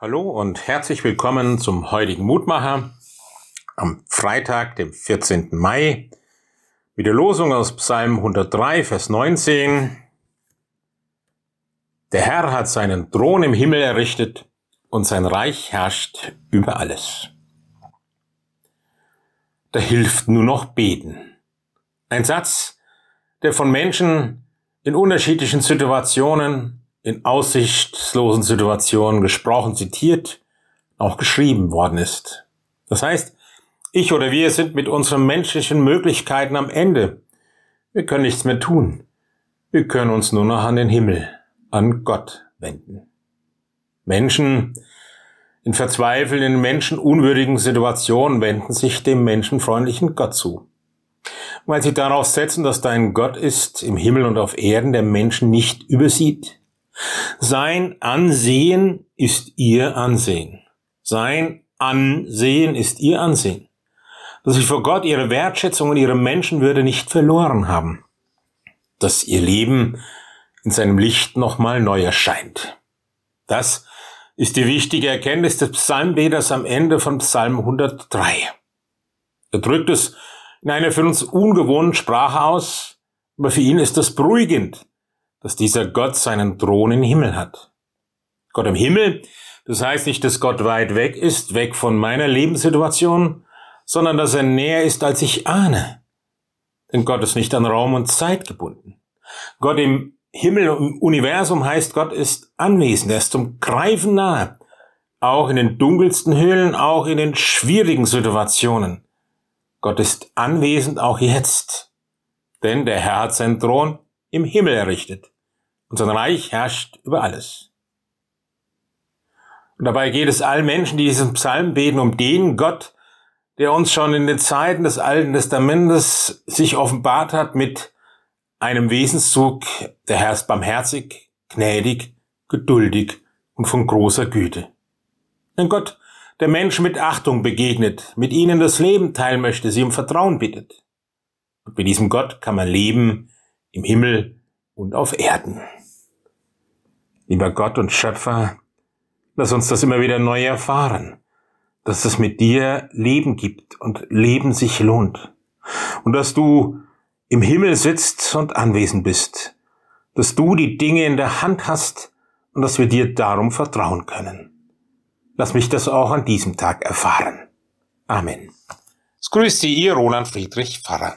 Hallo und herzlich willkommen zum heutigen Mutmacher am Freitag, dem 14. Mai, mit der Losung aus Psalm 103, Vers 19. Der Herr hat seinen Thron im Himmel errichtet und sein Reich herrscht über alles. Da hilft nur noch beten. Ein Satz, der von Menschen in unterschiedlichen Situationen in aussichtslosen Situationen gesprochen, zitiert, auch geschrieben worden ist. Das heißt, ich oder wir sind mit unseren menschlichen Möglichkeiten am Ende. Wir können nichts mehr tun. Wir können uns nur noch an den Himmel, an Gott wenden. Menschen in verzweifelnden, menschenunwürdigen Situationen wenden sich dem menschenfreundlichen Gott zu. Weil sie darauf setzen, dass dein Gott ist im Himmel und auf Erden, der Menschen nicht übersieht, sein Ansehen ist ihr Ansehen. Sein Ansehen ist ihr Ansehen. Dass sie vor Gott ihre Wertschätzung und ihre Menschenwürde nicht verloren haben. Dass ihr Leben in seinem Licht nochmal neu erscheint. Das ist die wichtige Erkenntnis des Psalmbeters am Ende von Psalm 103. Er drückt es in einer für uns ungewohnten Sprache aus, aber für ihn ist das beruhigend, dass dieser Gott seinen Thron im Himmel hat. Gott im Himmel, das heißt nicht, dass Gott weit weg ist, weg von meiner Lebenssituation, sondern dass er näher ist, als ich ahne. Denn Gott ist nicht an Raum und Zeit gebunden. Gott im Himmel und Universum heißt, Gott ist anwesend, er ist zum Greifen nahe. Auch in den dunkelsten Höhlen, auch in den schwierigen Situationen. Gott ist anwesend auch jetzt. Denn der Herr hat seinen Thron im Himmel errichtet und sein Reich herrscht über alles. Und dabei geht es allen Menschen, die diesen Psalm beten, um den Gott, der uns schon in den Zeiten des Alten Testamentes sich offenbart hat mit einem Wesenszug, der Herr ist barmherzig, gnädig, geduldig und von großer Güte. Ein Gott, der Menschen mit Achtung begegnet, mit ihnen das Leben teilen möchte, sie um Vertrauen bittet. Und mit diesem Gott kann man leben im Himmel und auf Erden. Lieber Gott und Schöpfer, lass uns das immer wieder neu erfahren, dass es mit dir Leben gibt und Leben sich lohnt. Und dass du im Himmel sitzt und anwesend bist, dass du die Dinge in der Hand hast und dass wir dir darum vertrauen können. Lass mich das auch an diesem Tag erfahren. Amen. Es grüßt Sie, Ihr Roland Friedrich Pfarrer.